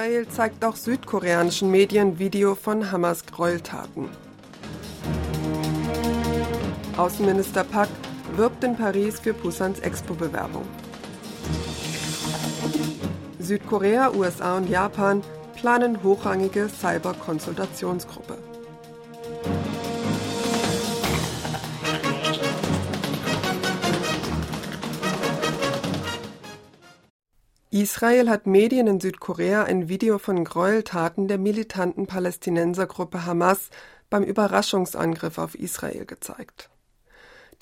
Israel zeigt auch südkoreanischen Medien Video von Hamas Gräueltaten. Außenminister Pak wirbt in Paris für Pusans Expo-Bewerbung. Südkorea, USA und Japan planen hochrangige Cyber-Konsultationsgruppe. Israel hat Medien in Südkorea ein Video von Gräueltaten der militanten Palästinensergruppe Hamas beim Überraschungsangriff auf Israel gezeigt.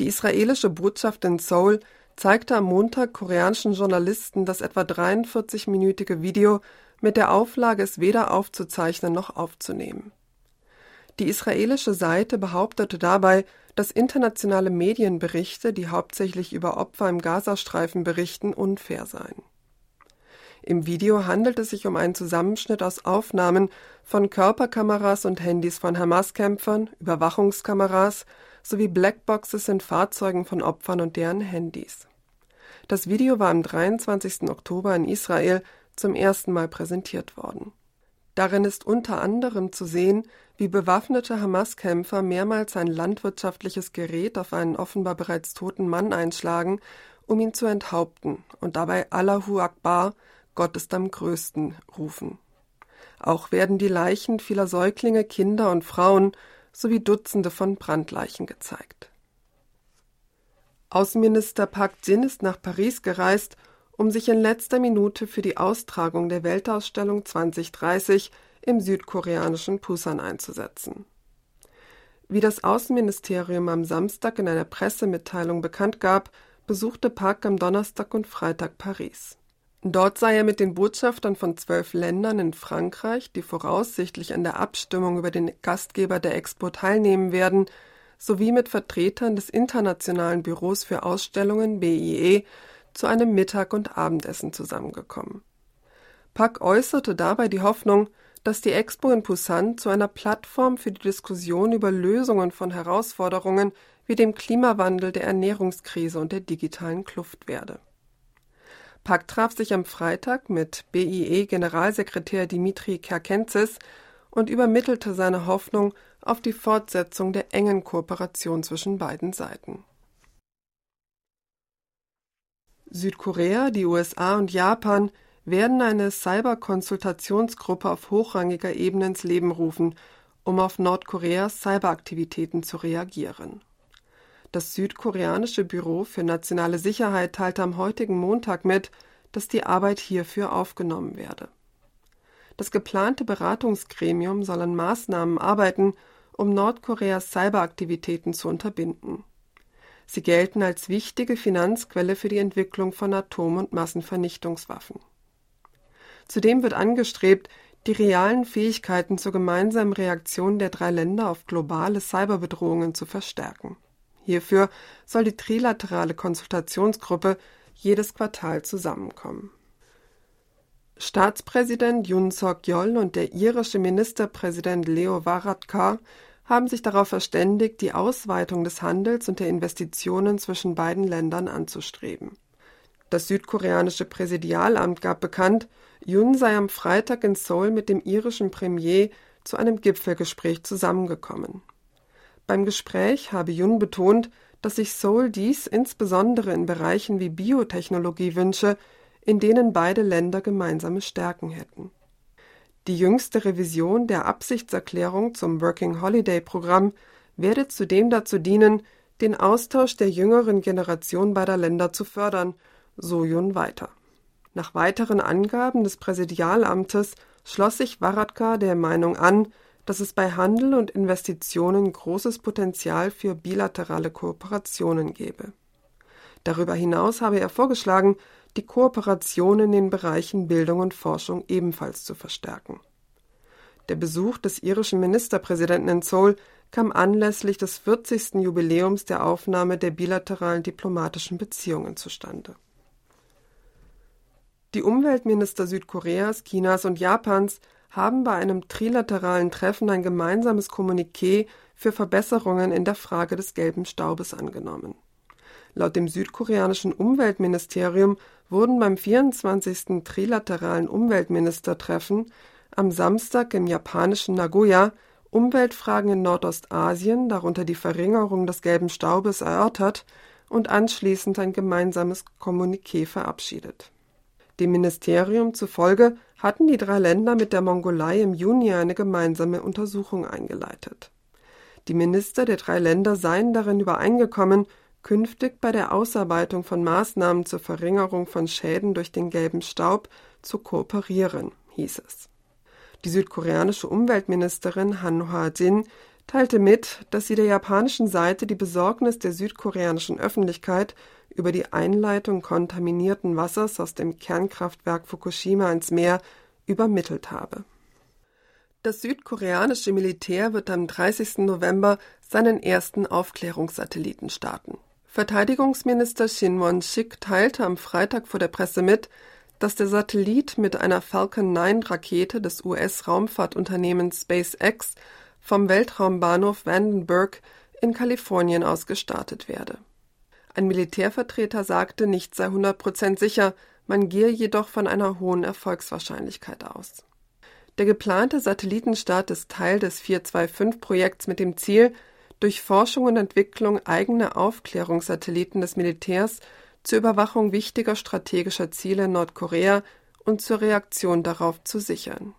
Die israelische Botschaft in Seoul zeigte am Montag koreanischen Journalisten das etwa 43-minütige Video mit der Auflage, es weder aufzuzeichnen noch aufzunehmen. Die israelische Seite behauptete dabei, dass internationale Medienberichte, die hauptsächlich über Opfer im Gazastreifen berichten, unfair seien. Im Video handelt es sich um einen Zusammenschnitt aus Aufnahmen von Körperkameras und Handys von Hamas-Kämpfern, Überwachungskameras sowie Blackboxes in Fahrzeugen von Opfern und deren Handys. Das Video war am 23. Oktober in Israel zum ersten Mal präsentiert worden. Darin ist unter anderem zu sehen, wie bewaffnete Hamas-Kämpfer mehrmals ein landwirtschaftliches Gerät auf einen offenbar bereits toten Mann einschlagen, um ihn zu enthaupten und dabei Allahu Akbar, Gott ist am größten, rufen. Auch werden die Leichen vieler Säuglinge, Kinder und Frauen sowie Dutzende von Brandleichen gezeigt. Außenminister Park Jin ist nach Paris gereist, um sich in letzter Minute für die Austragung der Weltausstellung 2030 im südkoreanischen Busan einzusetzen. Wie das Außenministerium am Samstag in einer Pressemitteilung bekannt gab, besuchte Park am Donnerstag und Freitag Paris. Dort sei er mit den Botschaftern von zwölf Ländern in Frankreich, die voraussichtlich an der Abstimmung über den Gastgeber der Expo teilnehmen werden, sowie mit Vertretern des Internationalen Büros für Ausstellungen BIE zu einem Mittag- und Abendessen zusammengekommen. Pak äußerte dabei die Hoffnung, dass die Expo in Busan zu einer Plattform für die Diskussion über Lösungen von Herausforderungen wie dem Klimawandel, der Ernährungskrise und der digitalen Kluft werde. Pak traf sich am Freitag mit BIE-Generalsekretär Dimitri Kerkenzis und übermittelte seine Hoffnung auf die Fortsetzung der engen Kooperation zwischen beiden Seiten. Südkorea, die USA und Japan werden eine Cyber-Konsultationsgruppe auf hochrangiger Ebene ins Leben rufen, um auf Nordkoreas Cyberaktivitäten zu reagieren. Das südkoreanische Büro für nationale Sicherheit teilte am heutigen Montag mit, dass die Arbeit hierfür aufgenommen werde. Das geplante Beratungsgremium soll an Maßnahmen arbeiten, um Nordkoreas Cyberaktivitäten zu unterbinden. Sie gelten als wichtige Finanzquelle für die Entwicklung von Atom- und Massenvernichtungswaffen. Zudem wird angestrebt, die realen Fähigkeiten zur gemeinsamen Reaktion der drei Länder auf globale Cyberbedrohungen zu verstärken. Hierfür soll die trilaterale Konsultationsgruppe jedes Quartal zusammenkommen. Staatspräsident Yoon Suk-yeol und der irische Ministerpräsident Leo Varadkar haben sich darauf verständigt, die Ausweitung des Handels und der Investitionen zwischen beiden Ländern anzustreben. Das südkoreanische Präsidialamt gab bekannt, Yoon sei am Freitag in Seoul mit dem irischen Premier zu einem Gipfelgespräch zusammengekommen. Beim Gespräch habe Jun betont, dass sich Seoul dies insbesondere in Bereichen wie Biotechnologie wünsche, in denen beide Länder gemeinsame Stärken hätten. Die jüngste Revision der Absichtserklärung zum Working Holiday Programm werde zudem dazu dienen, den Austausch der jüngeren Generation beider Länder zu fördern, so Jun weiter. Nach weiteren Angaben des Präsidialamtes schloss sich Varadkar der Meinung an, dass es bei Handel und Investitionen großes Potenzial für bilaterale Kooperationen gebe. Darüber hinaus habe er vorgeschlagen, die Kooperation in den Bereichen Bildung und Forschung ebenfalls zu verstärken. Der Besuch des irischen Ministerpräsidenten in Seoul kam anlässlich des 40. Jubiläums der Aufnahme der bilateralen diplomatischen Beziehungen zustande. Die Umweltminister Südkoreas, Chinas und Japans haben bei einem trilateralen Treffen ein gemeinsames Kommuniqué für Verbesserungen in der Frage des gelben Staubes angenommen. Laut dem südkoreanischen Umweltministerium wurden beim 24. Trilateralen Umweltministertreffen am Samstag im japanischen Nagoya Umweltfragen in Nordostasien, darunter die Verringerung des gelben Staubes, erörtert und anschließend ein gemeinsames Kommuniqué verabschiedet. Dem Ministerium zufolge hatten die drei Länder mit der Mongolei im Juni eine gemeinsame Untersuchung eingeleitet. Die Minister der drei Länder seien darin übereingekommen, künftig bei der Ausarbeitung von Maßnahmen zur Verringerung von Schäden durch den gelben Staub zu kooperieren, hieß es. Die südkoreanische Umweltministerin Han Hwa-jin teilte mit, dass sie der japanischen Seite die Besorgnis der südkoreanischen Öffentlichkeit über die Einleitung kontaminierten Wassers aus dem Kernkraftwerk Fukushima ins Meer übermittelt habe. Das südkoreanische Militär wird am 30. November seinen ersten Aufklärungssatelliten starten. Verteidigungsminister Shin Won-sik teilte am Freitag vor der Presse mit, dass der Satellit mit einer Falcon 9 Rakete des US-Raumfahrtunternehmens SpaceX vom Weltraumbahnhof Vandenberg in Kalifornien aus gestartet werde. Ein Militärvertreter sagte, nicht sei 100% sicher, man gehe jedoch von einer hohen Erfolgswahrscheinlichkeit aus. Der geplante Satellitenstart ist Teil des 425-Projekts mit dem Ziel, durch Forschung und Entwicklung eigener Aufklärungssatelliten des Militärs zur Überwachung wichtiger strategischer Ziele in Nordkorea und zur Reaktion darauf zu sichern.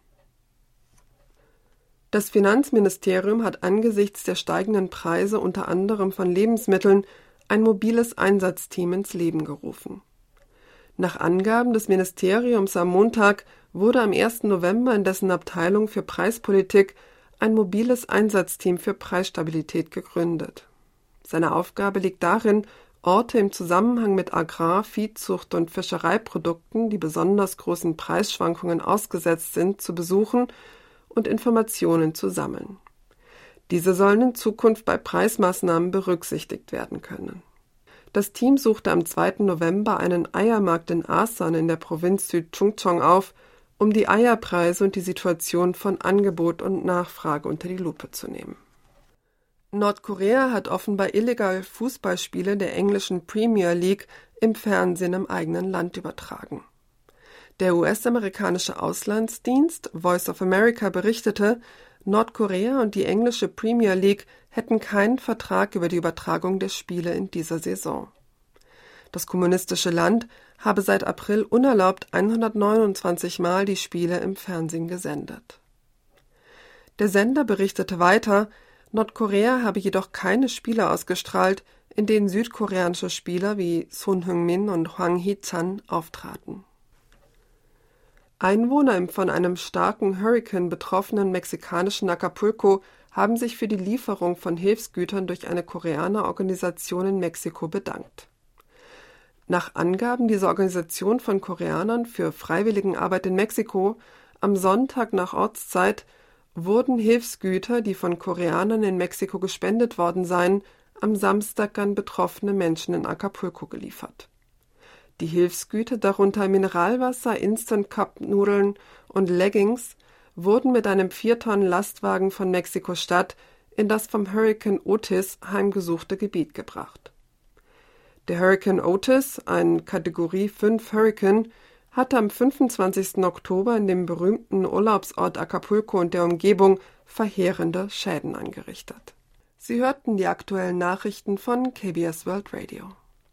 Das Finanzministerium hat angesichts der steigenden Preise unter anderem von Lebensmitteln ein mobiles Einsatzteam ins Leben gerufen. Nach Angaben des Ministeriums am Montag wurde am 1. November in dessen Abteilung für Preispolitik ein mobiles Einsatzteam für Preisstabilität gegründet. Seine Aufgabe liegt darin, Orte im Zusammenhang mit Agrar-, Viehzucht und Fischereiprodukten, die besonders großen Preisschwankungen ausgesetzt sind, zu besuchen und Informationen zu sammeln. Diese sollen in Zukunft bei Preismaßnahmen berücksichtigt werden können. Das Team suchte am 2. November einen Eiermarkt in Asan in der Provinz Südchungcheong auf, um die Eierpreise und die Situation von Angebot und Nachfrage unter die Lupe zu nehmen. Nordkorea hat offenbar illegal Fußballspiele der englischen Premier League im Fernsehen im eigenen Land übertragen. Der US-amerikanische Auslandsdienst Voice of America berichtete, Nordkorea und die englische Premier League hätten keinen Vertrag über die Übertragung der Spiele in dieser Saison. Das kommunistische Land habe seit April unerlaubt 129 Mal die Spiele im Fernsehen gesendet. Der Sender berichtete weiter, Nordkorea habe jedoch keine Spiele ausgestrahlt, in denen südkoreanische Spieler wie Son Heung-min und Hwang Hee-chan auftraten. Einwohner im von einem starken Hurrikan betroffenen mexikanischen Acapulco haben sich für die Lieferung von Hilfsgütern durch eine Koreanerorganisation in Mexiko bedankt. Nach Angaben dieser Organisation von Koreanern für Freiwilligenarbeit in Mexiko am Sonntag nach Ortszeit wurden Hilfsgüter, die von Koreanern in Mexiko gespendet worden seien, am Samstag an betroffene Menschen in Acapulco geliefert. Die Hilfsgüter, darunter Mineralwasser, Instant Cup Nudeln und Leggings, wurden mit einem vier Tonnen Lastwagen von Mexiko-Stadt in das vom Hurrikan Otis heimgesuchte Gebiet gebracht. Der Hurrikan Otis, ein Kategorie 5 Hurrikan, hatte am 25. Oktober in dem berühmten Urlaubsort Acapulco und der Umgebung verheerende Schäden angerichtet. Sie hörten die aktuellen Nachrichten von KBS World Radio.